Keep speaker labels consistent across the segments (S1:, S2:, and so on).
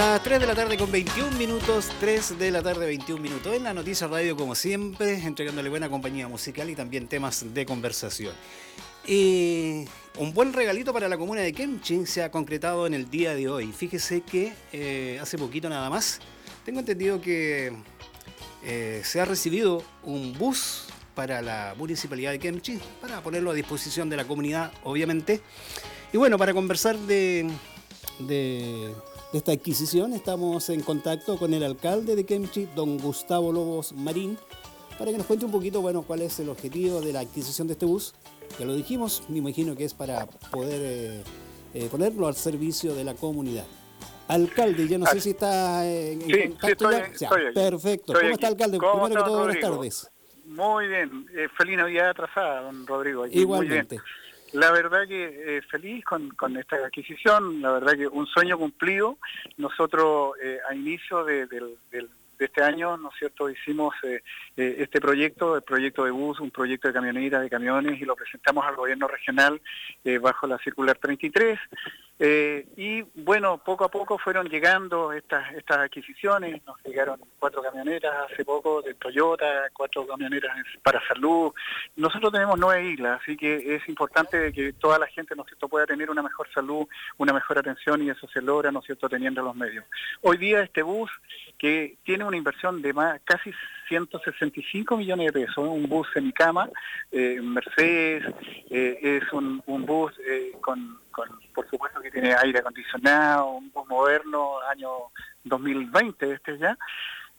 S1: Las 3 de la tarde con 21 minutos, 3 de la tarde 21 minutos. En la Noticia Radio, como siempre, entregándole buena compañía musical y también temas de conversación. Y un buen regalito para la comuna de Kemchi se ha concretado en el día de hoy. Fíjese que eh, hace poquito nada más, tengo entendido que eh, se ha recibido un bus para la municipalidad de Kemchi, para ponerlo a disposición de la comunidad, obviamente. Y bueno, para conversar de de esta adquisición. Estamos en contacto con el alcalde de Kemchi, don Gustavo Lobos Marín, para que nos cuente un poquito, bueno, cuál es el objetivo de la adquisición de este bus. Ya lo dijimos, me imagino que es para poder eh, eh, ponerlo al servicio de la comunidad. Alcalde, yo no sé si está en, contacto ya. perfecto. ¿Cómo está, alcalde? Primero que todo, buenas tardes.
S2: Muy bien. Eh, feliz Navidad atrasada, don Rodrigo.
S1: Igualmente.
S2: La verdad que eh, feliz con, con, esta adquisición, la verdad que un sueño cumplido. Nosotros eh, a inicio de, este año, ¿no es cierto?, hicimos eh, este proyecto, el proyecto de bus, un proyecto de camioneras, de camiones, y lo presentamos al gobierno regional bajo la circular 33. Eh, y bueno, poco a poco fueron llegando estas, estas adquisiciones, nos llegaron cuatro camioneras hace poco de Toyota, cuatro camioneras para salud. Nosotros tenemos nueve islas, así que es importante que toda la gente ¿no cierto? pueda tener una mejor salud, una mejor atención y eso se logra ¿no cierto? teniendo los medios. Hoy día este bus que tiene una inversión de más, casi 165 millones de pesos, un bus semicama, eh, Mercedes, eh, es un, un bus eh, por supuesto que tiene aire acondicionado, un bus moderno, año 2020 este ya.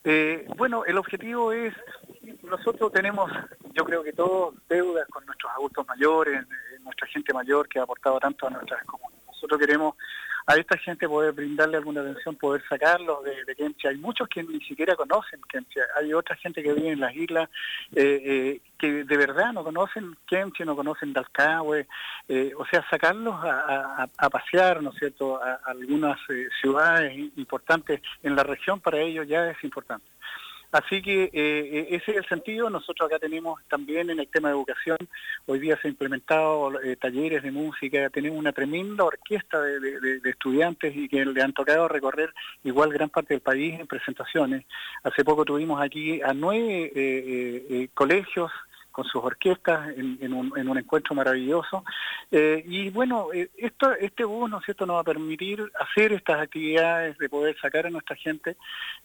S2: Eh, bueno, el objetivo es, nosotros tenemos, yo creo que todos, deudas con nuestros adultos mayores, eh, nuestra gente mayor que ha aportado tanto a nuestras comunidades. Nosotros queremos a esta gente poder brindarle alguna atención, poder sacarlos de, de Hay muchos que ni siquiera conocen Kemchi. Hay otra gente que vive en las islas eh, eh, que de verdad no conocen Kemchi, no conocen Dalcahue. Eh, o sea, sacarlos a, pasear, ¿no es cierto?, a algunas ciudades importantes en la región para ellos ya es importante. Así que eh, eh, ese es el sentido. Nosotros acá tenemos también en el tema de educación, hoy día se han implementado eh, talleres de música, tenemos una tremenda orquesta de, estudiantes y que le han tocado recorrer igual gran parte del país en presentaciones. Hace poco tuvimos aquí a nueve colegios con sus orquestas en, un, encuentro maravilloso. Eh, y bueno, eh, esto, este bus, ¿no es cierto?, nos va a permitir hacer estas actividades de poder sacar a nuestra gente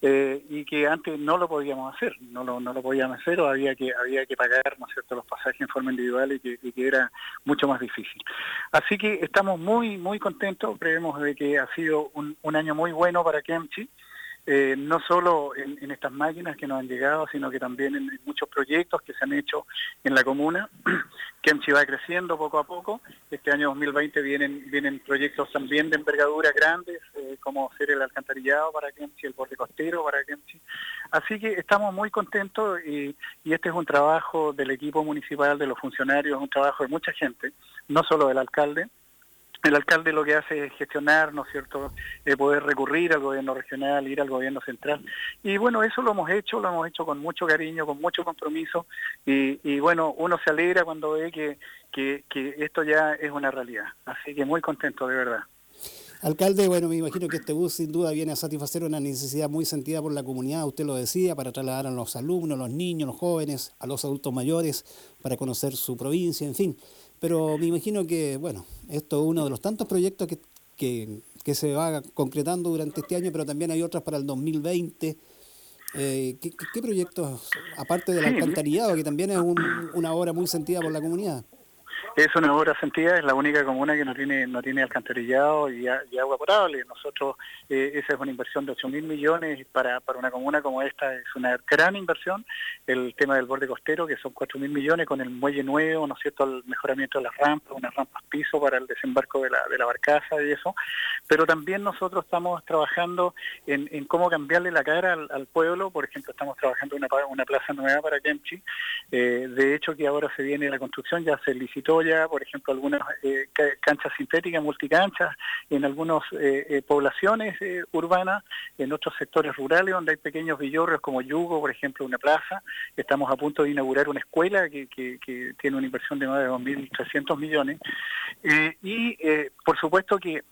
S2: eh, y que antes no lo podíamos hacer, no lo, no lo podíamos hacer o había que, había que pagar, ¿no es cierto?, los pasajes en forma individual y que, que era mucho más difícil. Así que estamos muy, muy contentos, creemos de que ha sido un, un año muy bueno para Kemchi. Eh, no solo en, estas máquinas que nos han llegado, sino que también en, muchos proyectos que se han hecho en la comuna. Kemchi va creciendo poco a poco. Este año 2020 vienen, vienen proyectos también de envergadura grandes, eh, como ser el alcantarillado para Kemchi, el borde costero para Kemchi. Así que estamos muy contentos y, y este es un trabajo del equipo municipal, de los funcionarios, un trabajo de mucha gente, no solo del alcalde, el alcalde lo que hace es gestionar, ¿no es cierto?, eh, poder recurrir al gobierno regional, ir al gobierno central. Y bueno, eso lo hemos hecho, lo hemos hecho con mucho cariño, con mucho compromiso, y, bueno, uno se alegra cuando ve que, que, esto ya es una realidad. Así que muy contento, de verdad.
S1: Alcalde, bueno, me imagino que este bus sin duda viene a satisfacer una necesidad muy sentida por la comunidad, usted lo decía, para trasladar a los alumnos, los niños, los jóvenes, a los adultos mayores, para conocer su provincia, en fin. Pero me imagino que, bueno, esto es uno de los tantos proyectos que, que, se va concretando durante este año, pero también hay otras para el 2020. Eh, ¿qué, ¿qué, proyectos, aparte del alcantarillado, que también es una obra muy sentida por la comunidad?
S2: Es una obra sentida, es la única comuna que no tiene no tiene alcantarillado y, agua potable. Nosotros, eh, esa es una inversión de 8 mil millones para, para una comuna como esta, es una gran inversión. El tema del borde costero, que son 4 mil millones con el muelle nuevo, ¿no es cierto?, el mejoramiento de las rampas, unas rampas piso para el desembarco de la, de la barcaza y eso. Pero también nosotros estamos trabajando en, en cómo cambiarle la cara al, pueblo. Por ejemplo, estamos trabajando una, una plaza nueva para Kemchi. Eh, de hecho, que ahora se viene la construcción, ya se licitó por ejemplo, algunas eh, canchas sintéticas, multicanchas, en algunas eh, eh, poblaciones urbanas, en otros sectores rurales donde hay pequeños villorrios como Yugo, por ejemplo, una plaza. Estamos a punto de inaugurar una escuela que, tiene una inversión de más de 2.300 millones. y, por supuesto, que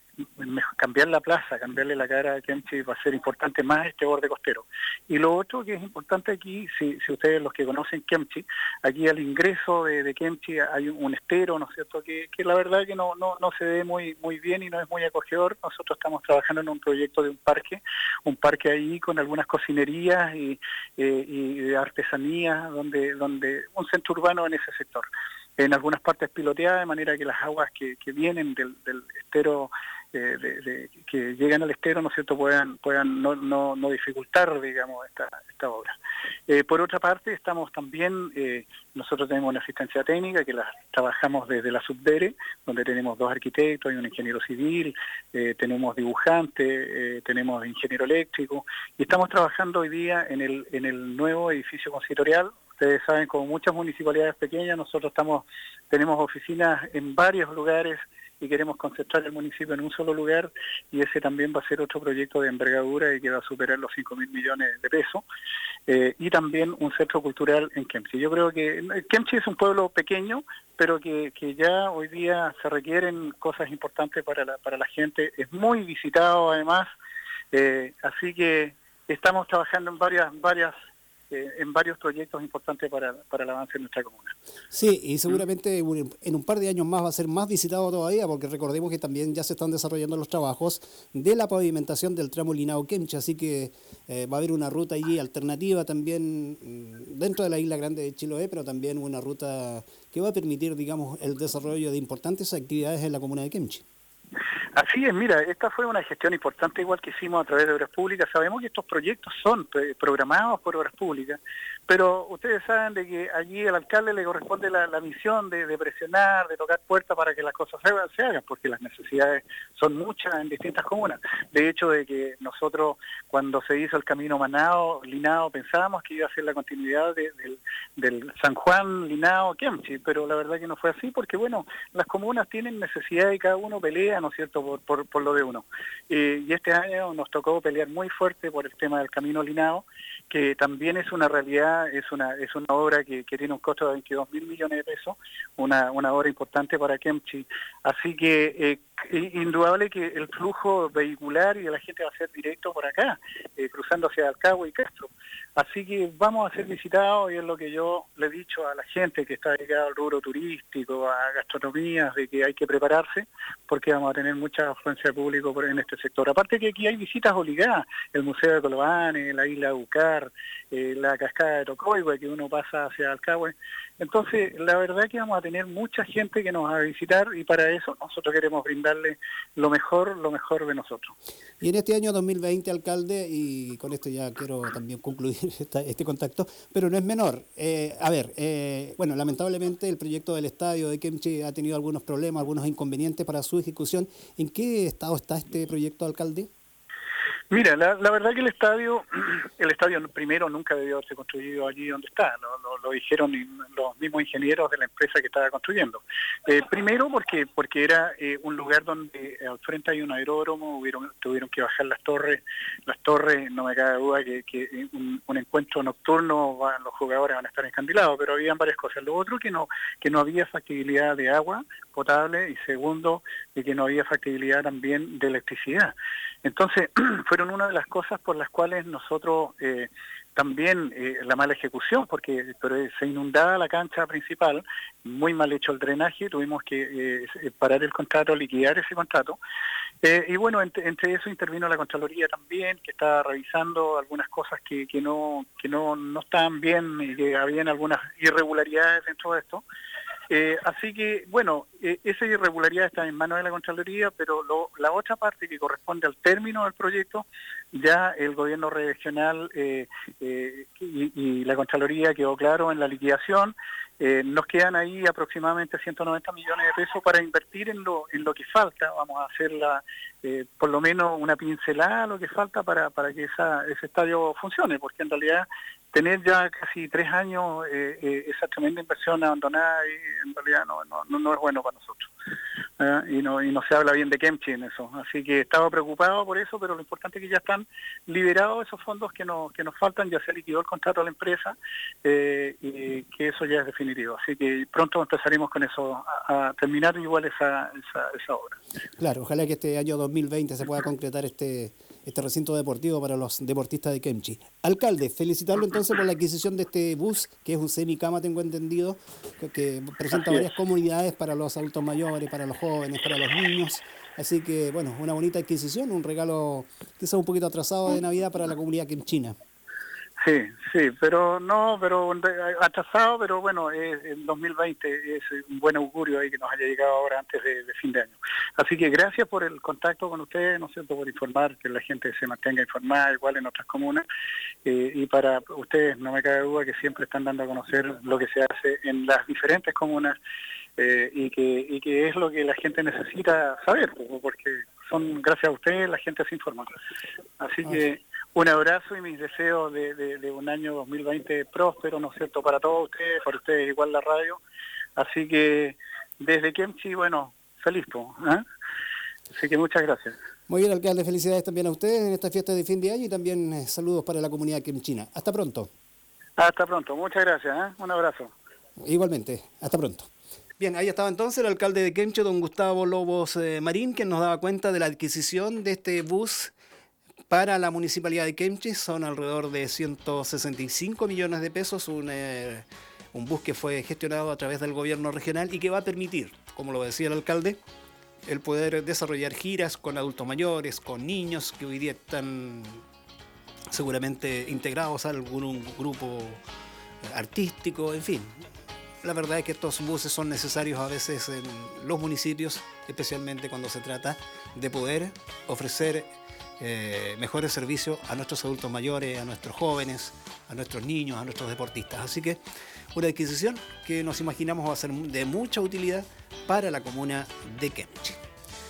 S2: cambiar la plaza, cambiarle la cara a Kemchi va a ser importante más este borde costero. Y lo otro que es importante aquí, si, ustedes los que conocen Kemchi, aquí al ingreso de, de Kemchi hay un, estero, ¿no es cierto?, que, la verdad que no, no, no se ve muy, muy bien y no es muy acogedor. Nosotros estamos trabajando en un proyecto de un parque, un parque ahí con algunas cocinerías y, eh, y de artesanía, donde, donde un centro urbano en ese sector en algunas partes piloteadas, de manera que las aguas que, vienen del, estero, eh, de, que llegan al estero, ¿no es cierto?, puedan, puedan no, no, no dificultar, digamos, esta, esta obra. Eh, por otra parte, estamos también, eh, nosotros tenemos una asistencia técnica que la trabajamos desde la Subdere, donde tenemos dos arquitectos, hay un ingeniero civil, tenemos dibujante, tenemos ingeniero eléctrico, y estamos trabajando hoy día en el, en el nuevo edificio consistorial, Ustedes saben, como muchas municipalidades pequeñas, nosotros estamos tenemos oficinas en varios lugares y queremos concentrar el municipio en un solo lugar y ese también va a ser otro proyecto de envergadura y que va a superar los 5 mil millones de pesos. Eh, y también un centro cultural en Kemchi. Yo creo que Kemchi es un pueblo pequeño, pero que, que ya hoy día se requieren cosas importantes para la, para la gente. Es muy visitado además, eh, así que estamos trabajando en varias, varias en varios proyectos importantes para, para el avance de nuestra comuna.
S1: Sí, y seguramente en un par de años más va a ser más visitado todavía, porque recordemos que también ya se están desarrollando los trabajos de la pavimentación del tramo Linao-Quemcha, así que eh, va a haber una ruta allí alternativa también mm, dentro de la isla grande de Chiloé, pero también una ruta que va a permitir, digamos, el desarrollo de importantes actividades en la comuna de Quemchi.
S2: Así es, mira, esta fue una gestión importante igual que hicimos a través de Obras Públicas. Sabemos que estos proyectos son programados por Obras Públicas, pero ustedes saben de que allí al alcalde le corresponde la, misión de, presionar, de tocar puertas para que las cosas se, hagan, porque las necesidades son muchas en distintas comunas. De hecho, de que nosotros cuando se hizo el camino Manao, Linao, pensábamos que iba a ser la continuidad del, San Juan, Linao, Kemchi, pero la verdad que no fue así, porque bueno, las comunas tienen necesidad y cada uno pelea, ¿no es cierto?, por, por, lo de uno. y este año nos tocó pelear muy fuerte por el tema del Camino Linao, que también es una realidad, es una, es una obra que, que tiene un costo de 22 mil millones de pesos, una, una obra importante para Kemchi. Así que eh, indudable que el flujo vehicular y de la gente va a ser directo por acá, eh, cruzando hacia Alcagua y Castro. Así que vamos a ser visitados y es lo que yo le he dicho a la gente que está dedicada al rubro turístico, a gastronomía, de que hay que prepararse porque vamos a tener mucha afluencia de público en este sector. Aparte que aquí hay visitas obligadas, el Museo de Colobane, la isla de Ucar, eh, la cascada de Tocoigüe que uno pasa hacia Alcagüe. Entonces, la verdad que vamos a tener mucha gente que nos va a visitar y para eso nosotros queremos brindarle lo mejor, lo mejor de nosotros.
S1: Y en este año 2020, alcalde, y con esto ya quiero también concluir este contacto, pero no es menor. Eh, a ver, eh, bueno, lamentablemente el proyecto del estadio de Kemchi ha tenido algunos problemas, algunos inconvenientes para su ejecución. ¿En qué estado está este proyecto, alcalde?
S2: Mira, la, verdad que el estadio, el estadio primero nunca debió haberse construido allí donde está, lo, dijeron los mismos ingenieros de la empresa que estaba construyendo. Eh, primero porque porque era eh, un lugar donde al frente hay un aeródromo, hubieron, tuvieron que bajar las torres, las torres, no me cabe duda que, un, encuentro nocturno los jugadores van a estar encandilados, pero habían varias cosas. Lo otro que no, que no había factibilidad de agua potable y segundo, que no había factibilidad también de electricidad. Entonces, fueron una de las cosas por las cuales nosotros eh, también eh, la mala ejecución, porque se inundaba la cancha principal, muy mal hecho el drenaje, tuvimos que eh, parar el contrato, liquidar ese contrato. y bueno, entre, eso intervino la Contraloría también, que estaba revisando algunas cosas que, que, no, que no, no estaban bien y que habían algunas irregularidades dentro de esto. Eh, así que, bueno, eh, esa irregularidad está en manos de la Contraloría, pero la otra parte que corresponde al término del proyecto, ya el gobierno regional eh, y, la Contraloría quedó claro en la liquidación, nos quedan ahí aproximadamente 190 millones de pesos para invertir en lo, en lo que falta, vamos a hacer la, por lo menos una pincelada lo que falta para, para que esa, ese estadio funcione, porque en realidad tener ya casi tres años eh, eh, esa tremenda inversión abandonada y en realidad no, no, no es bueno para nosotros. ¿eh? y, no, y no se habla bien de Kemchi en eso. Así que estaba preocupado por eso, pero lo importante es que ya están liberados esos fondos que nos, que nos faltan, ya se liquidó el contrato a la empresa eh, y que eso ya es definitivo. Así que pronto empezaremos con eso, a, terminar igual esa, esa, esa obra.
S1: Claro, ojalá que este año 2020 se pueda concretar este este recinto deportivo para los deportistas de Kemchi. Alcalde, felicitarlo entonces por la adquisición de este bus, que es un semicama, tengo entendido, que presenta varias comunidades para los adultos mayores, para los jóvenes, para los niños. Así que, bueno, una bonita adquisición, un regalo quizás un poquito atrasado de Navidad para la comunidad kemchina.
S2: Sí, sí, pero no, pero atrasado, pero bueno, en 2020 es un buen augurio ahí que nos haya llegado ahora antes de, fin de año. Así que gracias por el contacto con ustedes, ¿no es cierto?, por informar, que la gente se mantenga informada, igual en otras comunas, eh, y para ustedes no me cabe duda que siempre están dando a conocer lo que se hace en las diferentes comunas eh, y, que, y que es lo que la gente necesita saber, porque son gracias a ustedes la gente se informa. Así que un abrazo y mis deseos de, un año 2020 próspero, ¿no es cierto?, para todos ustedes, para ustedes igual la radio. Así que desde Kemchi, bueno, feliz, ¿eh? Así que muchas gracias.
S1: Muy bien, alcalde, felicidades también a ustedes en esta fiesta de fin de año y también eh, saludos para la comunidad kemchina. Hasta pronto.
S2: Hasta pronto, muchas gracias, ¿eh? un abrazo.
S1: Igualmente, hasta pronto. Bien, ahí estaba entonces el alcalde de Kemchi, don Gustavo Lobos eh, Marín, que nos daba cuenta de la adquisición de este bus para la municipalidad de Kemchi son alrededor de 165 millones de pesos, un, eh, un bus que fue gestionado a través del gobierno regional y que va a permitir, como lo decía el alcalde, el poder desarrollar giras con adultos mayores, con niños que hoy día están seguramente integrados a algún grupo artístico, en fin. La verdad es que estos buses son necesarios a veces en los municipios, especialmente cuando se trata de poder ofrecer eh, mejores servicios a nuestros adultos mayores, a nuestros jóvenes, a nuestros niños, a nuestros deportistas. Así que una adquisición que nos imaginamos va a ser de mucha utilidad para la comuna de Kemchi.